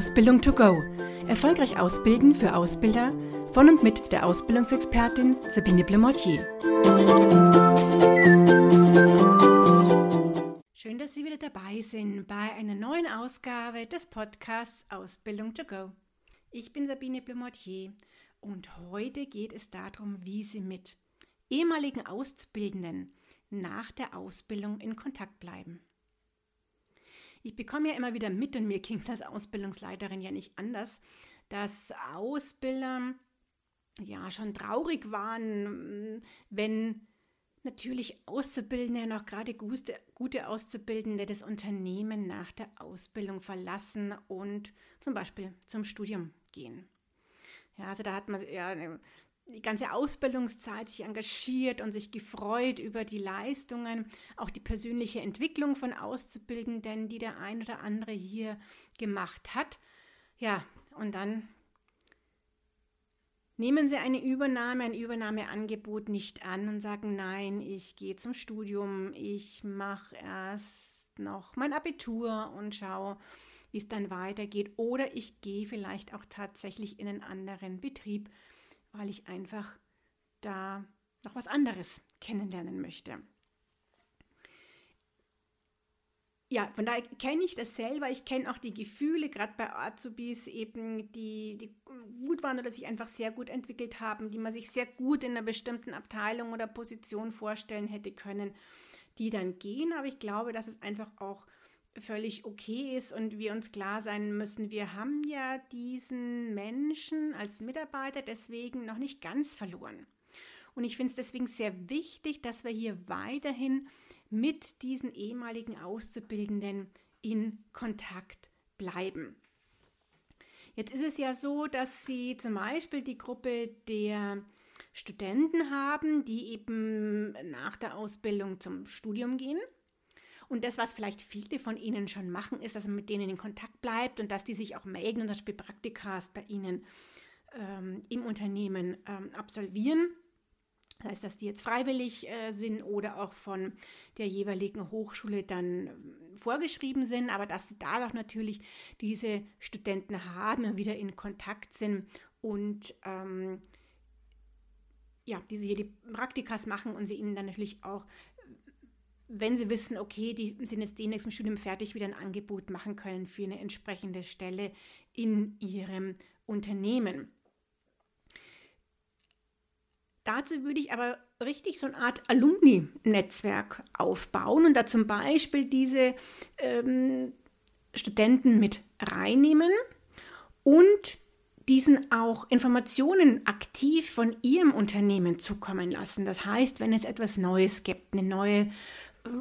Ausbildung to go. Erfolgreich ausbilden für Ausbilder von und mit der Ausbildungsexpertin Sabine Blemortier. Schön, dass Sie wieder dabei sind bei einer neuen Ausgabe des Podcasts Ausbildung to go. Ich bin Sabine Blemortier und heute geht es darum, wie Sie mit ehemaligen Auszubildenden nach der Ausbildung in Kontakt bleiben. Ich bekomme ja immer wieder mit, und mir ging es als Ausbildungsleiterin ja nicht anders, dass Ausbilder ja schon traurig waren, wenn natürlich Auszubildende, noch gerade gute, gute Auszubildende, das Unternehmen nach der Ausbildung verlassen und zum Beispiel zum Studium gehen. Ja, also da hat man ja die ganze Ausbildungszeit sich engagiert und sich gefreut über die Leistungen, auch die persönliche Entwicklung von Auszubildenden, die der ein oder andere hier gemacht hat. Ja, und dann nehmen sie eine Übernahme, ein Übernahmeangebot nicht an und sagen, nein, ich gehe zum Studium, ich mache erst noch mein Abitur und schaue, wie es dann weitergeht. Oder ich gehe vielleicht auch tatsächlich in einen anderen Betrieb weil ich einfach da noch was anderes kennenlernen möchte. Ja, von daher kenne ich das selber. Ich kenne auch die Gefühle, gerade bei Azubis eben, die, die gut waren oder sich einfach sehr gut entwickelt haben, die man sich sehr gut in einer bestimmten Abteilung oder Position vorstellen hätte können, die dann gehen. Aber ich glaube, dass es einfach auch völlig okay ist und wir uns klar sein müssen, wir haben ja diesen Menschen als Mitarbeiter deswegen noch nicht ganz verloren. Und ich finde es deswegen sehr wichtig, dass wir hier weiterhin mit diesen ehemaligen Auszubildenden in Kontakt bleiben. Jetzt ist es ja so, dass Sie zum Beispiel die Gruppe der Studenten haben, die eben nach der Ausbildung zum Studium gehen und das, was vielleicht viele von Ihnen schon machen, ist, dass man mit denen in Kontakt bleibt und dass die sich auch melden und das Beispiel Praktikas bei Ihnen ähm, im Unternehmen ähm, absolvieren. Das heißt, dass die jetzt freiwillig äh, sind oder auch von der jeweiligen Hochschule dann äh, vorgeschrieben sind, aber dass sie da doch natürlich diese Studenten haben und wieder in Kontakt sind und ähm, ja, diese hier die Praktikas machen und sie ihnen dann natürlich auch wenn sie wissen, okay, die sind jetzt demnächst im Studium fertig, wieder ein Angebot machen können für eine entsprechende Stelle in ihrem Unternehmen. Dazu würde ich aber richtig so eine Art Alumni-Netzwerk aufbauen und da zum Beispiel diese ähm, Studenten mit reinnehmen und diesen auch Informationen aktiv von ihrem Unternehmen zukommen lassen. Das heißt, wenn es etwas Neues gibt, eine neue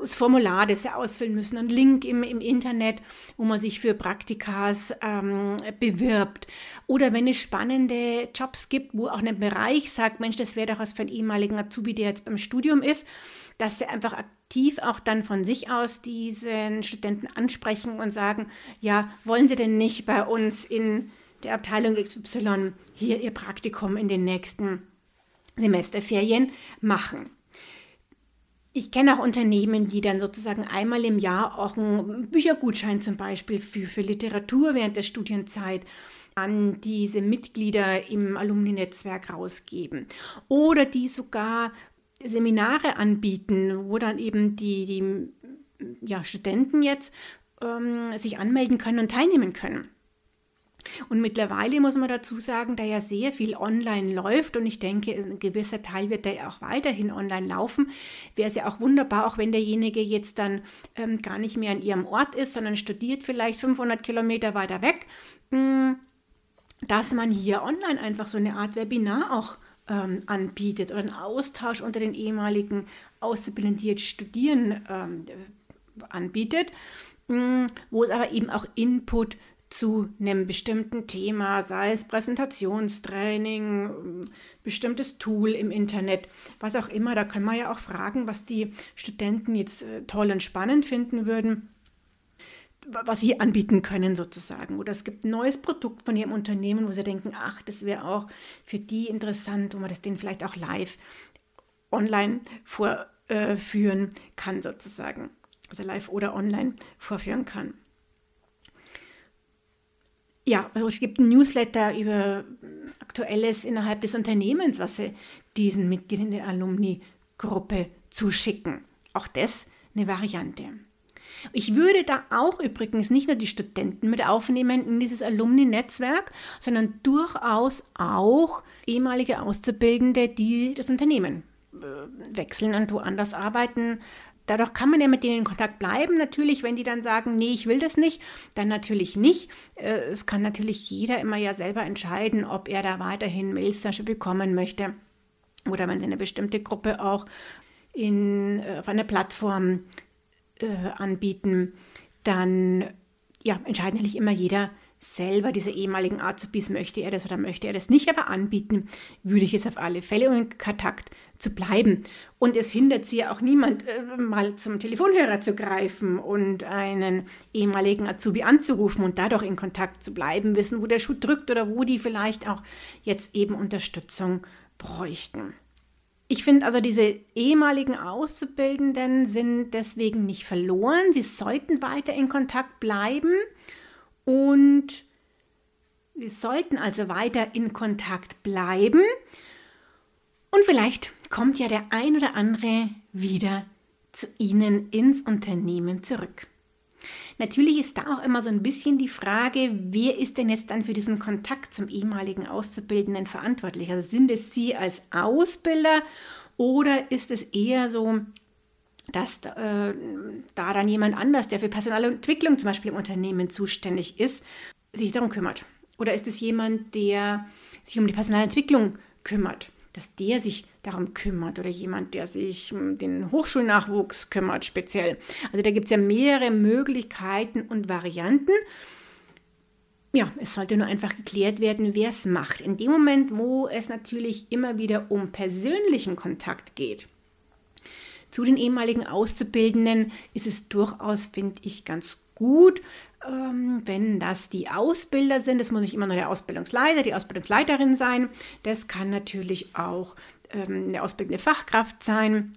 das Formular, das sie ausfüllen müssen, ein Link im, im Internet, wo man sich für Praktikas ähm, bewirbt. Oder wenn es spannende Jobs gibt, wo auch ein Bereich sagt, Mensch, das wäre doch was für einen ehemaligen Azubi, der jetzt beim Studium ist, dass sie einfach aktiv auch dann von sich aus diesen Studenten ansprechen und sagen, ja, wollen Sie denn nicht bei uns in der Abteilung XY hier Ihr Praktikum in den nächsten Semesterferien machen? Ich kenne auch Unternehmen, die dann sozusagen einmal im Jahr auch einen Büchergutschein zum Beispiel für, für Literatur während der Studienzeit an diese Mitglieder im Alumni-Netzwerk rausgeben. Oder die sogar Seminare anbieten, wo dann eben die, die ja, Studenten jetzt ähm, sich anmelden können und teilnehmen können. Und mittlerweile muss man dazu sagen, da ja sehr viel online läuft und ich denke, ein gewisser Teil wird da ja auch weiterhin online laufen, wäre es ja auch wunderbar, auch wenn derjenige jetzt dann ähm, gar nicht mehr an ihrem Ort ist, sondern studiert vielleicht 500 Kilometer weiter weg, mh, hm, dass man hier online einfach so eine Art Webinar auch ähm, anbietet oder einen Austausch unter den ehemaligen Auszubildenden, die jetzt studieren, ähm, anbietet, mh, hm, wo es aber eben auch Input zu einem bestimmten Thema, sei es Präsentationstraining, bestimmtes Tool im Internet, was auch immer. Da können wir ja auch fragen, was die Studenten jetzt äh, toll und spannend finden würden, was sie anbieten können sozusagen. Oder es gibt ein neues Produkt von ihrem Unternehmen, wo sie denken, ach, das wäre auch für die interessant, wo man das denen vielleicht auch live online vorführen kann sozusagen. Also live oder online vorführen kann. Ja, also es gibt ein Newsletter über Aktuelles innerhalb des Unternehmens, was sie diesen Mitgliedern der Alumni-Gruppe zuschicken. Auch das eine Variante. Ich würde da auch übrigens nicht nur die Studenten mit aufnehmen in dieses Alumni-Netzwerk, sondern durchaus auch ehemalige Auszubildende, die das Unternehmen äh, wechseln und woanders arbeiten. Dadurch kann man ja mit denen in Kontakt bleiben. Natürlich, wenn die dann sagen, nee, ich will das nicht, dann natürlich nicht. Äh, es kann natürlich jeder immer ja selber entscheiden, ob er da weiterhin Mails bekommen möchte oder wenn sie eine bestimmte Gruppe auch in, äh, auf einer Plattform äh, anbieten, dann ja, entscheidet natürlich immer jeder selber, diese ehemaligen Azubis, möchte er das oder möchte er das nicht, aber anbieten würde ich es auf alle Fälle, um in Kontakt zu bleiben. Und es hindert sie ja auch niemand, äh, mal zum Telefonhörer zu greifen und einen ehemaligen Azubi anzurufen und dadurch in Kontakt zu bleiben, wissen, wo der Schuh drückt oder wo die vielleicht auch jetzt eben Unterstützung bräuchten. Ich finde also, diese ehemaligen Auszubildenden sind deswegen nicht verloren. Sie sollten weiter in Kontakt bleiben und sie sollten also weiter in Kontakt bleiben. Und vielleicht kommt ja der ein oder andere wieder zu Ihnen ins Unternehmen zurück. Natürlich ist da auch immer so ein bisschen die Frage, wer ist denn jetzt dann für diesen Kontakt zum ehemaligen Auszubildenden verantwortlich? Also sind es Sie als Ausbilder oder ist es eher so, dass äh, da dann jemand anders, der für Personalentwicklung zum Beispiel im Unternehmen zuständig ist, sich darum kümmert? Oder ist es jemand, der sich um die Personalentwicklung kümmert? dass der sich darum kümmert oder jemand, der sich um den Hochschulnachwuchs kümmert, speziell. Also da gibt es ja mehrere Möglichkeiten und Varianten. Ja, es sollte nur einfach geklärt werden, wer es macht. In dem Moment, wo es natürlich immer wieder um persönlichen Kontakt geht, zu den ehemaligen Auszubildenden ist es durchaus, finde ich, ganz gut, ähm, wenn das die Ausbilder sind, das muss nicht immer nur der Ausbildungsleiter, die Ausbildungsleiterin sein, das kann natürlich auch ähm, eine ausbildende Fachkraft sein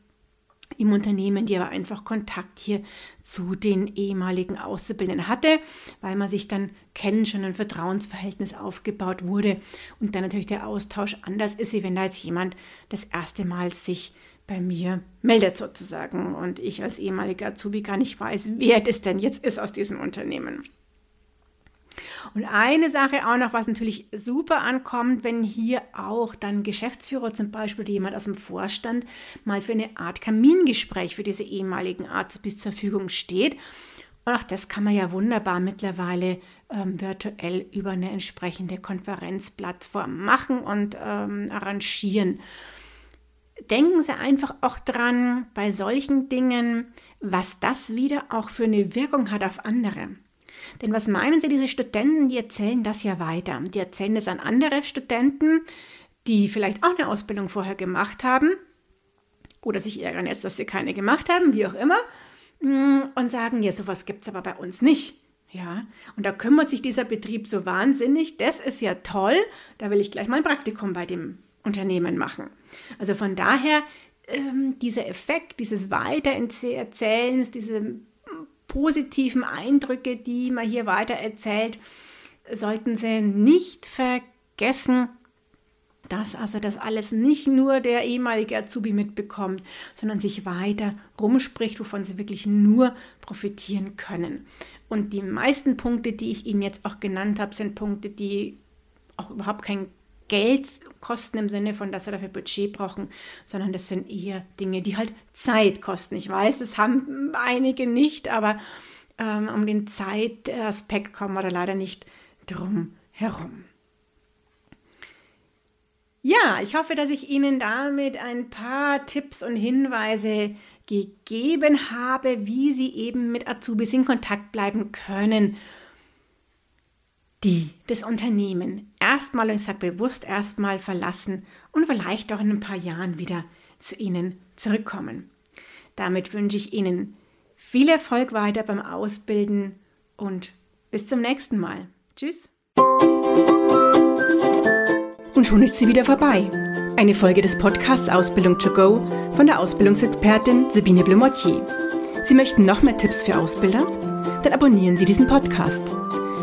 im Unternehmen, die aber einfach Kontakt hier zu den ehemaligen Auszubildenden hatte, weil man sich dann kennen, schon ein Vertrauensverhältnis aufgebaut wurde und dann natürlich der Austausch anders ist, wie wenn da jetzt jemand das erste Mal sich bei mir meldet sozusagen und ich als ehemaliger Azubi gar nicht weiß, wer das denn jetzt ist aus diesem Unternehmen. Und eine Sache auch noch, was natürlich super ankommt, wenn hier auch dann Geschäftsführer zum Beispiel oder jemand aus dem Vorstand mal für eine Art Kamingespräch für diese ehemaligen Azubis zur Verfügung steht. Und auch das kann man ja wunderbar mittlerweile ähm, virtuell über eine entsprechende Konferenzplattform machen und ähm, arrangieren denken Sie einfach auch dran bei solchen Dingen, was das wieder auch für eine Wirkung hat auf andere. Denn was meinen Sie, diese Studenten, die erzählen das ja weiter. Die erzählen das an andere Studenten, die vielleicht auch eine Ausbildung vorher gemacht haben oder sich ärgern jetzt, dass sie keine gemacht haben, wie auch immer, mm, und sagen, ja, sowas gibt es aber bei uns nicht. Ja, und da kümmert sich dieser Betrieb so wahnsinnig, das ist ja toll, da will ich gleich mal ein Praktikum bei dem Unternehmen machen. Also von daher ähm, dieser Effekt dieses Weitererzählens, diese positiven Eindrücke, die man hier weitererzählt, sollten Sie nicht vergessen, dass also das alles nicht nur der ehemalige Azubi mitbekommt, sondern sich weiter rumspricht, wovon sie wirklich nur profitieren können. Und die meisten Punkte, die ich Ihnen jetzt auch genannt habe, sind Punkte, die auch überhaupt kein Geld kosten im Sinne von, dass sie dafür Budget brauchen, sondern das sind eher Dinge, die halt Zeit kosten. Ich weiß, das haben einige nicht, aber ähm, um den Zeitaspekt kommen wir da leider nicht drum herum. Ja, ich hoffe, dass ich Ihnen damit ein paar Tipps und Hinweise gegeben habe, wie Sie eben mit Azubis in Kontakt bleiben können die das Unternehmen erstmal, und ich sage bewusst erstmal verlassen und vielleicht auch in ein paar Jahren wieder zu Ihnen zurückkommen. Damit wünsche ich Ihnen viel Erfolg weiter beim Ausbilden und bis zum nächsten Mal. Tschüss. Und schon ist sie wieder vorbei. Eine Folge des Podcasts Ausbildung to go von der Ausbildungsexpertin Sabine Blumottier. Sie möchten noch mehr Tipps für Ausbilder? Dann abonnieren Sie diesen Podcast.